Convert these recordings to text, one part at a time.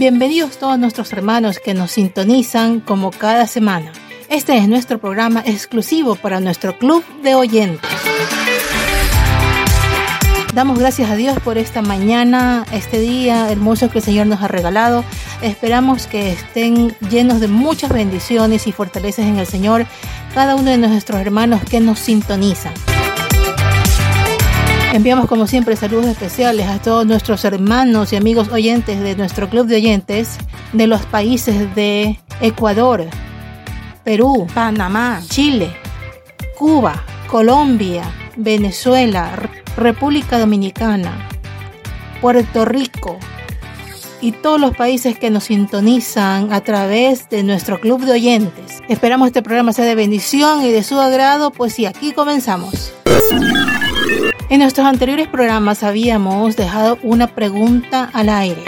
Bienvenidos todos nuestros hermanos que nos sintonizan como cada semana. Este es nuestro programa exclusivo para nuestro club de oyentes. Damos gracias a Dios por esta mañana, este día hermoso que el Señor nos ha regalado. Esperamos que estén llenos de muchas bendiciones y fortalezas en el Señor cada uno de nuestros hermanos que nos sintonizan. Enviamos como siempre saludos especiales a todos nuestros hermanos y amigos oyentes de nuestro club de oyentes de los países de Ecuador, Perú, Panamá, Chile, Cuba, Colombia, Venezuela, República Dominicana, Puerto Rico y todos los países que nos sintonizan a través de nuestro club de oyentes. Esperamos este programa sea de bendición y de su agrado, pues sí, aquí comenzamos. En nuestros anteriores programas habíamos dejado una pregunta al aire.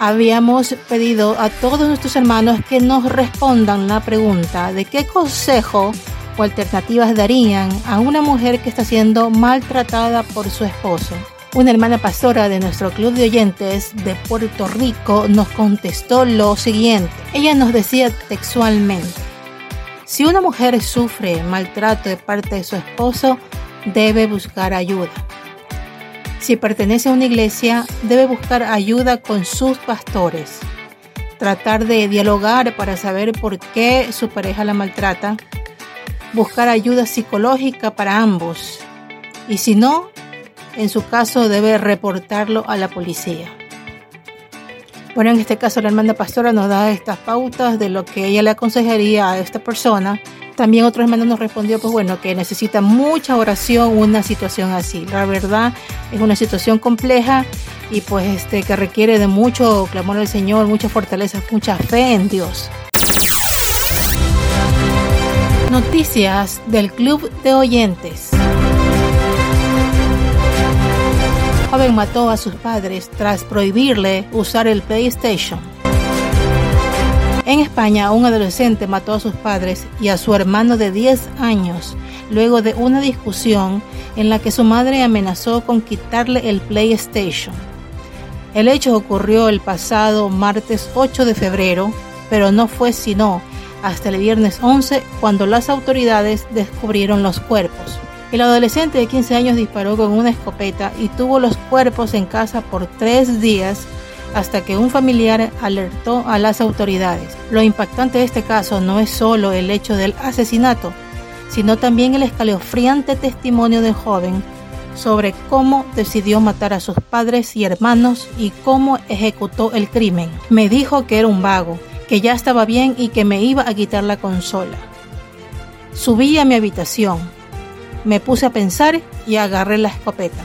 Habíamos pedido a todos nuestros hermanos que nos respondan la pregunta de qué consejo o alternativas darían a una mujer que está siendo maltratada por su esposo. Una hermana pastora de nuestro club de oyentes de Puerto Rico nos contestó lo siguiente. Ella nos decía textualmente, si una mujer sufre maltrato de parte de su esposo, debe buscar ayuda. Si pertenece a una iglesia, debe buscar ayuda con sus pastores. Tratar de dialogar para saber por qué su pareja la maltrata. Buscar ayuda psicológica para ambos. Y si no, en su caso debe reportarlo a la policía. Bueno, en este caso la hermana pastora nos da estas pautas de lo que ella le aconsejaría a esta persona también otro hermano nos respondió, pues bueno, que necesita mucha oración una situación así. La verdad es una situación compleja y pues este que requiere de mucho clamor al Señor, mucha fortaleza, mucha fe en Dios. Noticias del Club de Oyentes. Joven mató a sus padres tras prohibirle usar el PlayStation. En España, un adolescente mató a sus padres y a su hermano de 10 años luego de una discusión en la que su madre amenazó con quitarle el PlayStation. El hecho ocurrió el pasado martes 8 de febrero, pero no fue sino hasta el viernes 11 cuando las autoridades descubrieron los cuerpos. El adolescente de 15 años disparó con una escopeta y tuvo los cuerpos en casa por tres días hasta que un familiar alertó a las autoridades. Lo impactante de este caso no es solo el hecho del asesinato, sino también el escalofriante testimonio del joven sobre cómo decidió matar a sus padres y hermanos y cómo ejecutó el crimen. Me dijo que era un vago, que ya estaba bien y que me iba a quitar la consola. Subí a mi habitación, me puse a pensar y agarré la escopeta,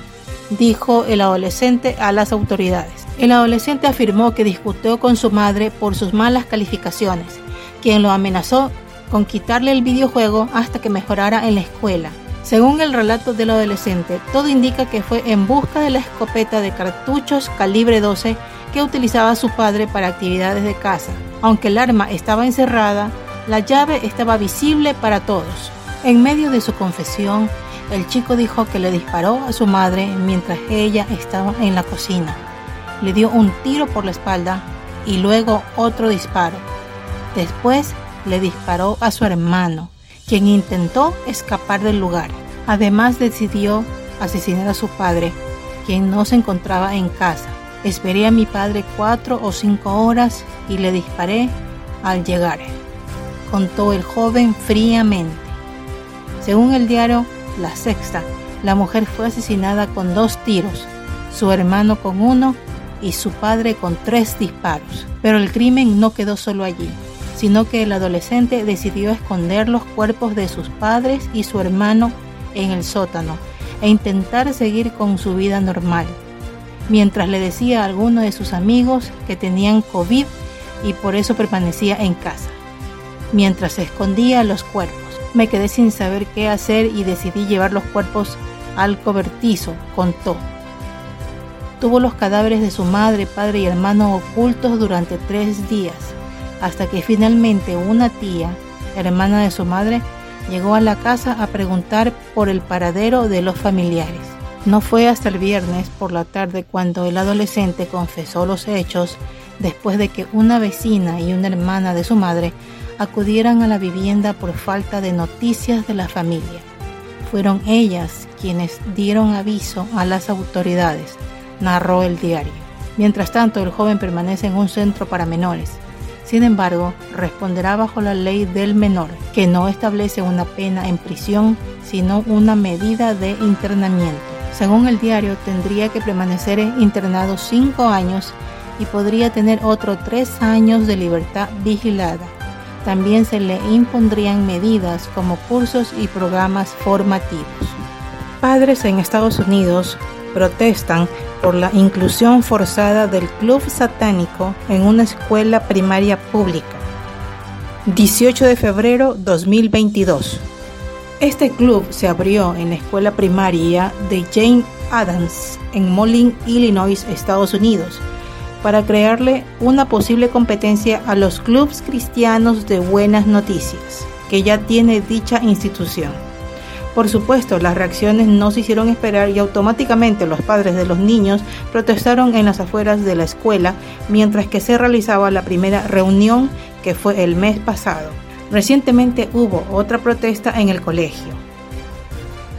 dijo el adolescente a las autoridades. El adolescente afirmó que discutió con su madre por sus malas calificaciones, quien lo amenazó con quitarle el videojuego hasta que mejorara en la escuela. Según el relato del adolescente, todo indica que fue en busca de la escopeta de cartuchos calibre 12 que utilizaba su padre para actividades de casa. Aunque el arma estaba encerrada, la llave estaba visible para todos. En medio de su confesión, el chico dijo que le disparó a su madre mientras ella estaba en la cocina le dio un tiro por la espalda y luego otro disparo. Después le disparó a su hermano, quien intentó escapar del lugar. Además decidió asesinar a su padre, quien no se encontraba en casa. Esperé a mi padre cuatro o cinco horas y le disparé al llegar, contó el joven fríamente. Según el diario La Sexta, la mujer fue asesinada con dos tiros, su hermano con uno y su padre con tres disparos. Pero el crimen no quedó solo allí, sino que el adolescente decidió esconder los cuerpos de sus padres y su hermano en el sótano e intentar seguir con su vida normal, mientras le decía a algunos de sus amigos que tenían COVID y por eso permanecía en casa. Mientras escondía los cuerpos, me quedé sin saber qué hacer y decidí llevar los cuerpos al cobertizo, contó. Tuvo los cadáveres de su madre, padre y hermano ocultos durante tres días, hasta que finalmente una tía, hermana de su madre, llegó a la casa a preguntar por el paradero de los familiares. No fue hasta el viernes por la tarde cuando el adolescente confesó los hechos después de que una vecina y una hermana de su madre acudieran a la vivienda por falta de noticias de la familia. Fueron ellas quienes dieron aviso a las autoridades, narró el diario. Mientras tanto, el joven permanece en un centro para menores. Sin embargo, responderá bajo la ley del menor, que no establece una pena en prisión, sino una medida de internamiento. Según el diario, tendría que permanecer internado cinco años y podría tener otros tres años de libertad vigilada. También se le impondrían medidas como cursos y programas formativos. Padres en Estados Unidos protestan por la inclusión forzada del club satánico en una escuela primaria pública. 18 de febrero 2022. Este club se abrió en la escuela primaria de Jane Adams en Moline, Illinois, Estados Unidos para crearle una posible competencia a los clubes cristianos de buenas noticias que ya tiene dicha institución. Por supuesto, las reacciones no se hicieron esperar y automáticamente los padres de los niños protestaron en las afueras de la escuela mientras que se realizaba la primera reunión que fue el mes pasado. Recientemente hubo otra protesta en el colegio.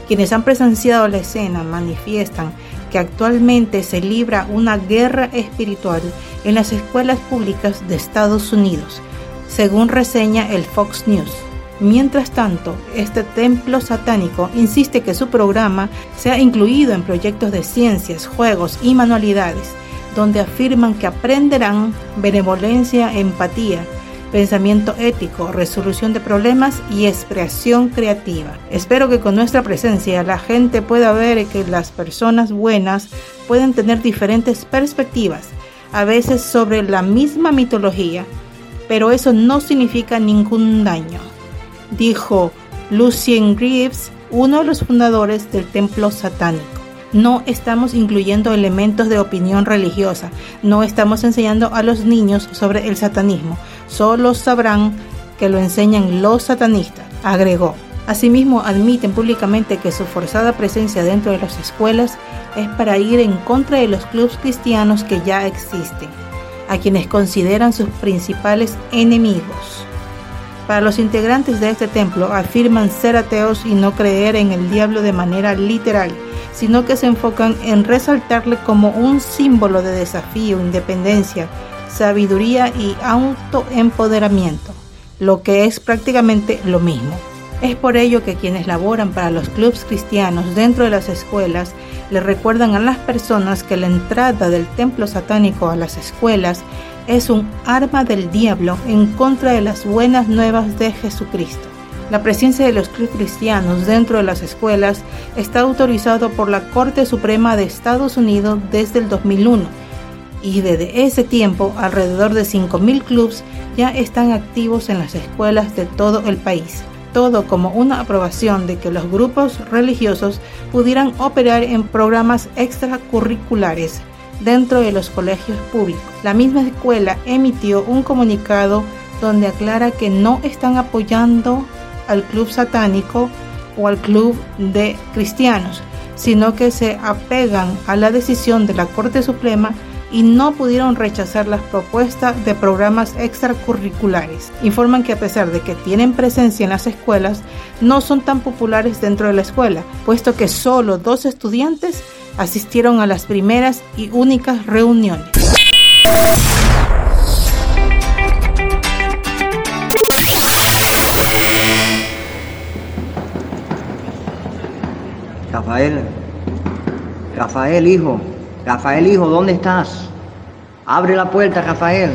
Quienes han presenciado la escena manifiestan que actualmente se libra una guerra espiritual en las escuelas públicas de Estados Unidos, según reseña el Fox News. Mientras tanto, este templo satánico insiste que su programa sea incluido en proyectos de ciencias, juegos y manualidades, donde afirman que aprenderán benevolencia, empatía, pensamiento ético, resolución de problemas y expresión creativa. Espero que con nuestra presencia la gente pueda ver que las personas buenas pueden tener diferentes perspectivas, a veces sobre la misma mitología, pero eso no significa ningún daño, dijo Lucien Greaves, uno de los fundadores del templo satánico no estamos incluyendo elementos de opinión religiosa, no estamos enseñando a los niños sobre el satanismo, solo sabrán que lo enseñan los satanistas, agregó. Asimismo, admiten públicamente que su forzada presencia dentro de las escuelas es para ir en contra de los clubes cristianos que ya existen, a quienes consideran sus principales enemigos. Para los integrantes de este templo afirman ser ateos y no creer en el diablo de manera literal, sino que se enfocan en resaltarle como un símbolo de desafío, independencia, sabiduría y autoempoderamiento, lo que es prácticamente lo mismo. Es por ello que quienes laboran para los clubes cristianos dentro de las escuelas le recuerdan a las personas que la entrada del templo satánico a las escuelas es un arma del diablo en contra de las buenas nuevas de Jesucristo. La presencia de los cristianos dentro de las escuelas está autorizado por la Corte Suprema de Estados Unidos desde el 2001 y desde ese tiempo alrededor de 5.000 clubes ya están activos en las escuelas de todo el país. Todo como una aprobación de que los grupos religiosos pudieran operar en programas extracurriculares dentro de los colegios públicos. La misma escuela emitió un comunicado donde aclara que no están apoyando al club satánico o al club de cristianos, sino que se apegan a la decisión de la Corte Suprema y no pudieron rechazar las propuestas de programas extracurriculares. Informan que a pesar de que tienen presencia en las escuelas, no son tan populares dentro de la escuela, puesto que solo dos estudiantes asistieron a las primeras y únicas reuniones. Rafael, Rafael, hijo, Rafael, hijo, ¿dónde estás? Abre la puerta, Rafael.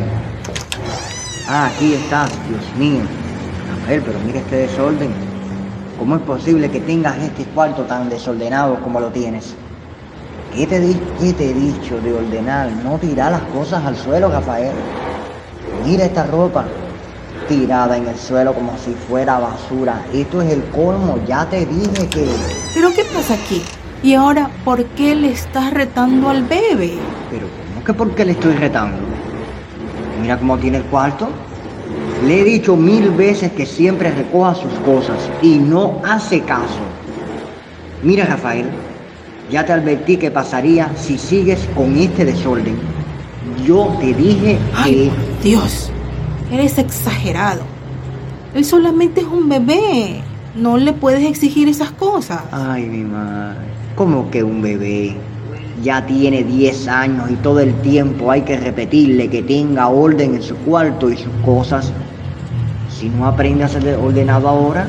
Ah, aquí estás, Dios mío. Rafael, pero mira este desorden. ¿Cómo es posible que tengas este cuarto tan desordenado como lo tienes? ¿Qué te, ¿Qué te he dicho de ordenar? No tirar las cosas al suelo, Rafael. Mira esta ropa tirada en el suelo como si fuera basura. Esto es el colmo, ya te dije que... ¿Pero qué pasa aquí? ¿Y ahora por qué le estás retando al bebé? Pero ¿cómo que por qué le estoy retando? Mira cómo tiene el cuarto. Le he dicho mil veces que siempre recoja sus cosas y no hace caso. Mira Rafael, ya te advertí que pasaría si sigues con este desorden. Yo te dije Ay, Dios, eres exagerado. Él solamente es un bebé. No le puedes exigir esas cosas. Ay, mi madre. ¿Cómo que un bebé? Ya tiene 10 años y todo el tiempo hay que repetirle que tenga orden en su cuarto y sus cosas. Si no aprende a ser ordenado ahora,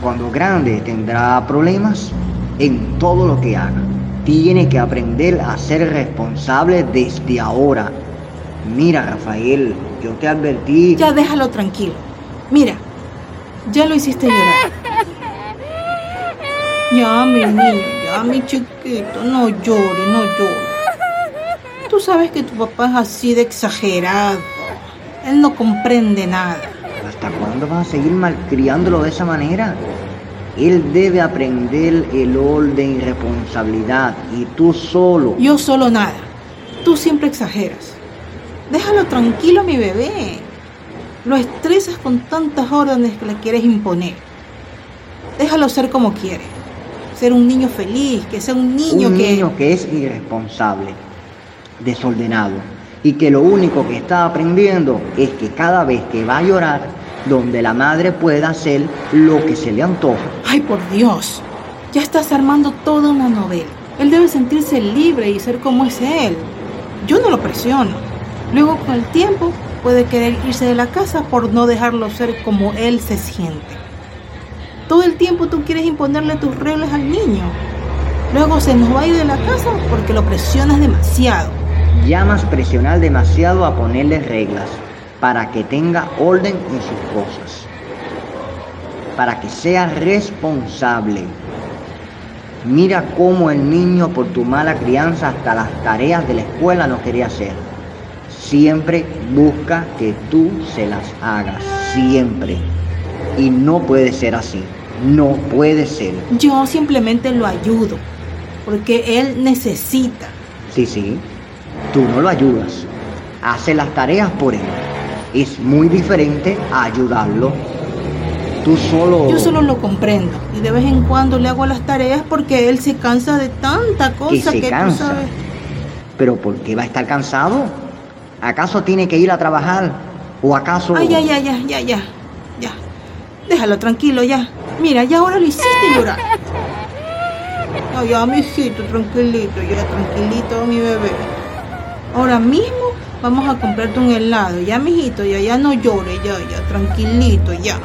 cuando grande tendrá problemas en todo lo que haga. Tiene que aprender a ser responsable desde ahora. Mira, Rafael, yo te advertí. Ya déjalo tranquilo. Mira, ya lo hiciste llorar. Ya, mi niño, ya, mi chiquito, no llore, no llore. Tú sabes que tu papá es así de exagerado. Él no comprende nada. ¿Hasta cuándo vas a seguir malcriándolo de esa manera? Él debe aprender el orden y responsabilidad y tú solo. Yo solo nada. Tú siempre exageras. Déjalo tranquilo, mi bebé. Lo estresas con tantas órdenes que le quieres imponer. Déjalo ser como quiere. Ser un niño feliz, que sea un niño un que... niño que es irresponsable, desordenado y que lo único que está aprendiendo es que cada vez que va a llorar, donde la madre pueda hacer lo que se le antoja. Ay, por Dios. Ya estás armando toda una novela. Él debe sentirse libre y ser como es él. Yo no lo presiono. Luego con el tiempo puede querer irse de la casa por no dejarlo ser como él se siente. Todo el tiempo tú quieres imponerle tus reglas al niño. Luego se nos va a ir de la casa porque lo presionas demasiado. Llamas presionar demasiado a ponerle reglas para que tenga orden en sus cosas, para que sea responsable. Mira cómo el niño por tu mala crianza hasta las tareas de la escuela no quería hacer. Siempre busca que tú se las hagas, siempre. Y no puede ser así, no puede ser. Yo simplemente lo ayudo, porque él necesita. Sí, sí, tú no lo ayudas, hace las tareas por él. Es muy diferente a ayudarlo. Tú solo... Yo solo lo comprendo y de vez en cuando le hago las tareas porque él se cansa de tanta cosa que, se que cansa. tú sabes. Pero ¿por qué va a estar cansado? ¿Acaso tiene que ir a trabajar? ¿O acaso... Ay, ya, ya, ya, ya, ya, ya. Déjalo tranquilo ya. Mira, ya ahora lo hiciste llorar. Ay, ya, mi hijito, tranquilito, ya, tranquilito, mi bebé. Ahora mismo vamos a comprarte un helado. Ya, mijito, ya, ya no llore, ya, ya, tranquilito, ya.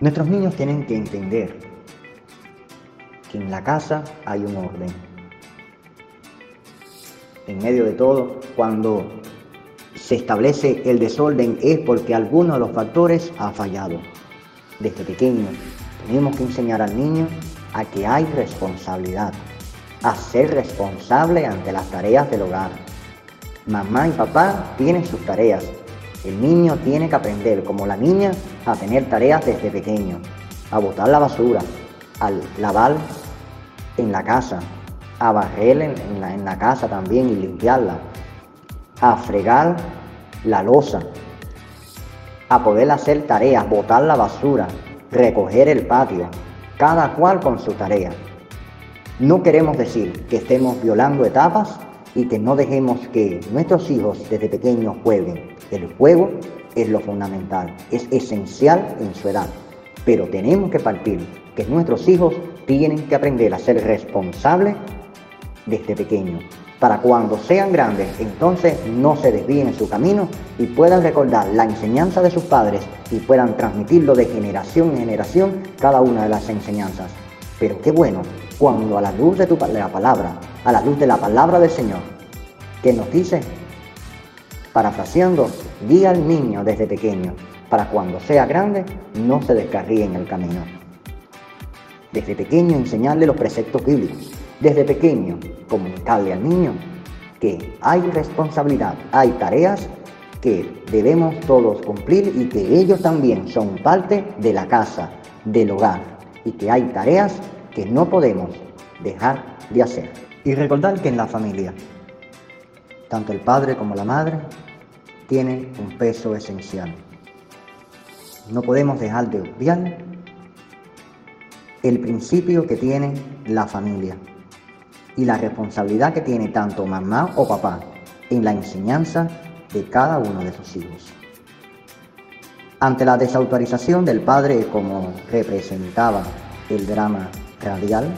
Nuestros niños tienen que entender que en la casa hay un orden. En medio de todo, cuando se establece el desorden es porque alguno de los factores ha fallado. Desde pequeño tenemos que enseñar al niño a que hay responsabilidad, a ser responsable ante las tareas del hogar. Mamá y papá tienen sus tareas. El niño tiene que aprender, como la niña, a tener tareas desde pequeño, a botar la basura, a lavar en la casa, a barrer en, la, en la casa también y limpiarla, a fregar la losa, a poder hacer tareas, botar la basura, recoger el patio, cada cual con su tarea. No queremos decir que estemos violando etapas y que no dejemos que nuestros hijos desde pequeños jueguen. El juego es lo fundamental, es esencial en su edad, pero tenemos que partir que nuestros hijos tienen que aprender a ser responsables desde pequeños, para cuando sean grandes, entonces no se desvíen en su camino y puedan recordar la enseñanza de sus padres y puedan transmitirlo de generación en generación cada una de las enseñanzas. Pero qué bueno cuando a la luz de, tu, la palabra, a la luz de la palabra del Señor, que nos dice, parafraseando, guía al niño desde pequeño, para cuando sea grande no se descarríe en el camino. Desde pequeño enseñarle los preceptos bíblicos, desde pequeño comunicarle al niño que hay responsabilidad, hay tareas que debemos todos cumplir y que ellos también son parte de la casa, del hogar, y que hay tareas que no podemos dejar de hacer. Y recordar que en la familia, tanto el padre como la madre tienen un peso esencial. No podemos dejar de obviar el principio que tiene la familia. Y la responsabilidad que tiene tanto mamá o papá en la enseñanza de cada uno de sus hijos. Ante la desautorización del padre como representaba el drama radial,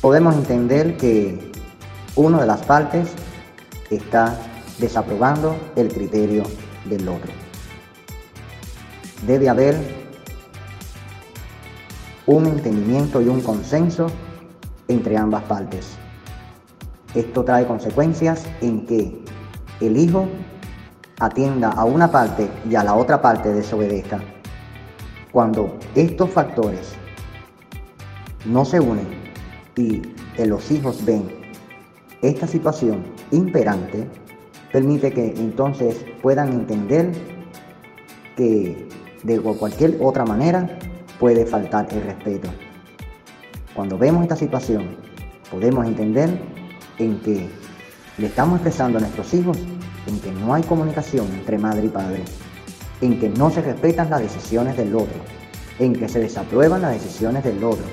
podemos entender que una de las partes está desaprobando el criterio del otro. Debe haber un entendimiento y un consenso entre ambas partes. Esto trae consecuencias en que el hijo atienda a una parte y a la otra parte desobedezca. Cuando estos factores no se unen y los hijos ven esta situación imperante, permite que entonces puedan entender que de cualquier otra manera puede faltar el respeto. Cuando vemos esta situación, podemos entender en que le estamos expresando a nuestros hijos en que no hay comunicación entre madre y padre, en que no se respetan las decisiones del otro, en que se desaprueban las decisiones del otro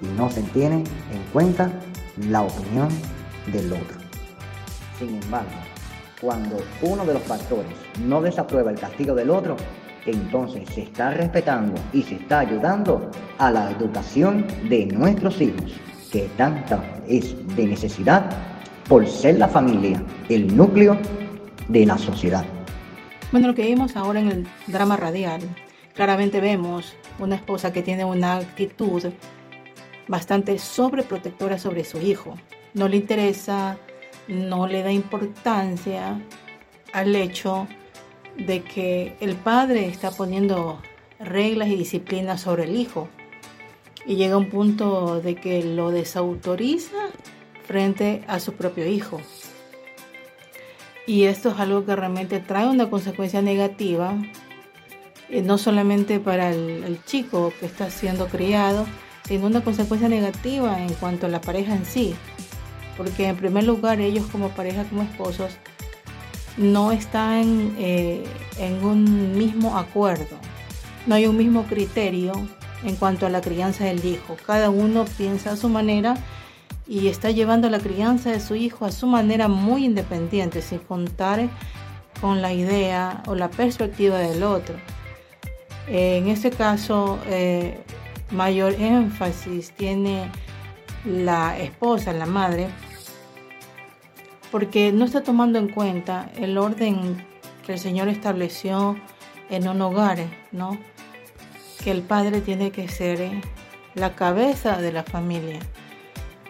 y no se tiene en cuenta la opinión del otro. Sin embargo, cuando uno de los factores no desaprueba el castigo del otro, entonces se está respetando y se está ayudando a la educación de nuestros hijos, que tanta es de necesidad por ser la familia el núcleo de la sociedad. Bueno, lo que vimos ahora en el drama radial, claramente vemos una esposa que tiene una actitud bastante sobreprotectora sobre su hijo. No le interesa, no le da importancia al hecho de que el padre está poniendo reglas y disciplinas sobre el hijo y llega un punto de que lo desautoriza frente a su propio hijo. Y esto es algo que realmente trae una consecuencia negativa, eh, no solamente para el, el chico que está siendo criado, sino una consecuencia negativa en cuanto a la pareja en sí. Porque en primer lugar ellos como pareja, como esposos, no están eh, en un mismo acuerdo, no hay un mismo criterio en cuanto a la crianza del hijo. Cada uno piensa a su manera y está llevando la crianza de su hijo a su manera muy independiente, sin contar con la idea o la perspectiva del otro. En este caso, eh, mayor énfasis tiene la esposa, la madre, porque no está tomando en cuenta el orden que el Señor estableció en un hogar, ¿no? Que el padre tiene que ser eh, la cabeza de la familia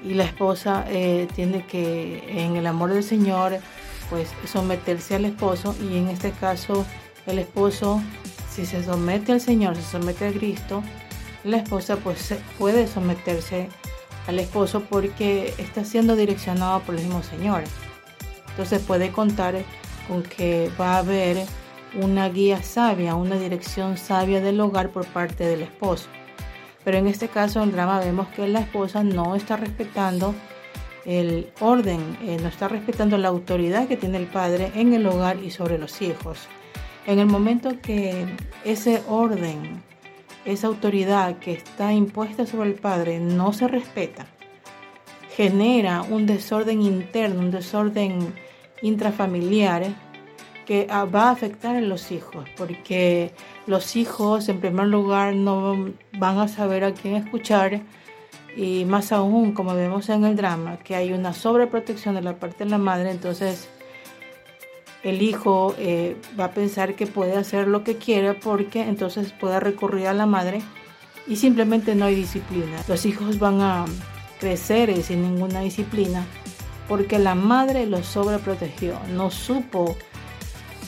y la esposa eh, tiene que, en el amor del Señor, pues someterse al esposo y en este caso el esposo, si se somete al Señor, se somete a Cristo, la esposa pues puede someterse al esposo porque está siendo direccionado por el mismo Señor. Entonces puede contar con que va a haber una guía sabia, una dirección sabia del hogar por parte del esposo. Pero en este caso en drama vemos que la esposa no está respetando el orden, eh, no está respetando la autoridad que tiene el padre en el hogar y sobre los hijos. En el momento que ese orden, esa autoridad que está impuesta sobre el padre no se respeta, genera un desorden interno, un desorden intrafamiliares que va a afectar a los hijos, porque los hijos en primer lugar no van a saber a quién escuchar y más aún como vemos en el drama que hay una sobreprotección de la parte de la madre, entonces el hijo eh, va a pensar que puede hacer lo que quiere porque entonces puede recurrir a la madre y simplemente no hay disciplina. Los hijos van a crecer sin ninguna disciplina porque la madre los sobreprotegió, no supo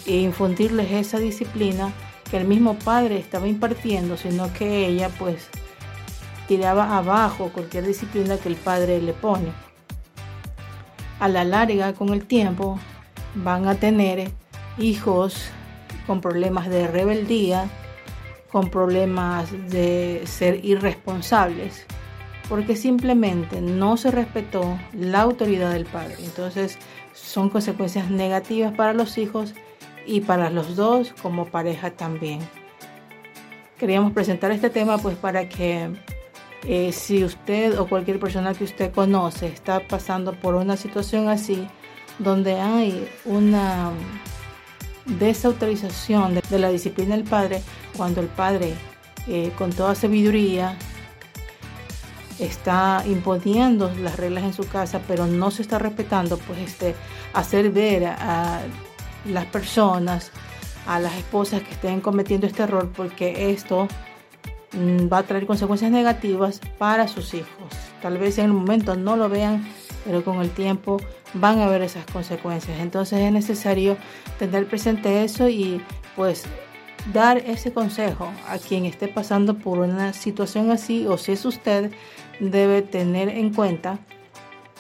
infundirles esa disciplina que el mismo padre estaba impartiendo, sino que ella pues tiraba abajo cualquier disciplina que el padre le pone. A la larga, con el tiempo, van a tener hijos con problemas de rebeldía, con problemas de ser irresponsables, porque simplemente no se respetó la autoridad del padre. Entonces son consecuencias negativas para los hijos y para los dos como pareja también. Queríamos presentar este tema pues para que Eh, si usted o cualquier persona que usted conoce está pasando por una situación así, donde hay una desautorización de, la disciplina del padre, cuando el padre eh, con toda sabiduría está imponiendo las reglas en su casa, pero no se está respetando, pues este, hacer ver a, las personas, a las esposas que estén cometiendo este error, porque esto mm, va a traer consecuencias negativas para sus hijos. Tal vez en el momento no lo vean, pero con el tiempo van a ver esas consecuencias. Entonces es necesario tener presente eso y pues dar ese consejo a quien esté pasando por una situación así o si es usted, debe tener en cuenta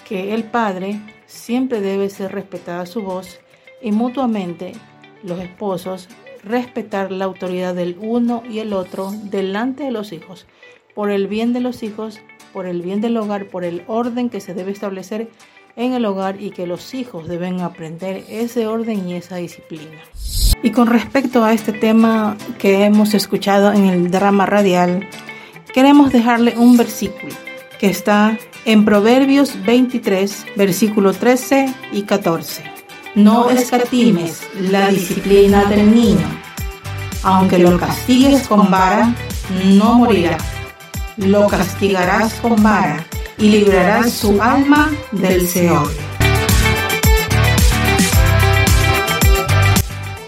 que el padre siempre debe ser respetada su voz y mutuamente los esposos respetar la autoridad del uno y el otro delante de los hijos, por el bien de los hijos, por el bien del hogar, por el orden que se debe establecer en el hogar y que los hijos deben aprender ese orden y esa disciplina. Y con respecto a este tema que hemos escuchado en el drama radial, queremos dejarle un versículo que está en Proverbios 23, versículo 13 y 14. No escatimes la disciplina del niño. Aunque lo castigues con vara, no morirá. Lo castigarás con vara y librarás su alma del Seol.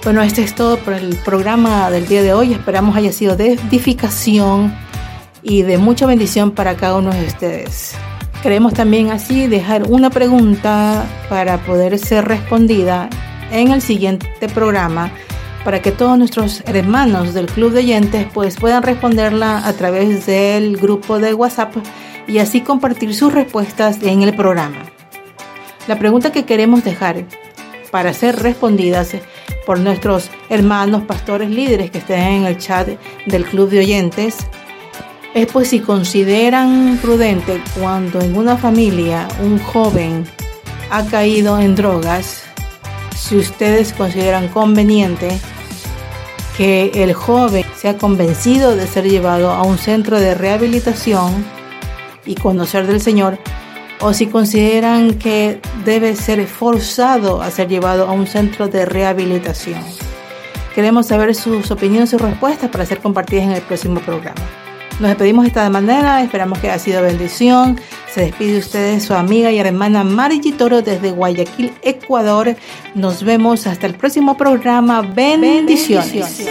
Bueno, este es todo por el programa del día de hoy. Esperamos haya sido de edificación y de mucha bendición para cada uno de ustedes. Queremos también así dejar una pregunta para poder ser respondida en el siguiente programa para que todos nuestros hermanos del club de oyentes pues puedan responderla a través del grupo de WhatsApp y así compartir sus respuestas en el programa. La pregunta que queremos dejar para ser respondidas por nuestros hermanos pastores líderes que estén en el chat del club de oyentes es pues si consideran prudente cuando en una familia un joven ha caído en drogas, si ustedes consideran conveniente que el joven sea convencido de ser llevado a un centro de rehabilitación y conocer del Señor, o si consideran que debe ser forzado a ser llevado a un centro de rehabilitación. Queremos saber sus opiniones y respuestas para ser compartidas en el próximo programa. Nos despedimos de esta manera, esperamos que haya sido bendición. Se despide ustedes su amiga y hermana Marigi Toro desde Guayaquil, Ecuador. Nos vemos hasta el próximo programa. Bendiciones.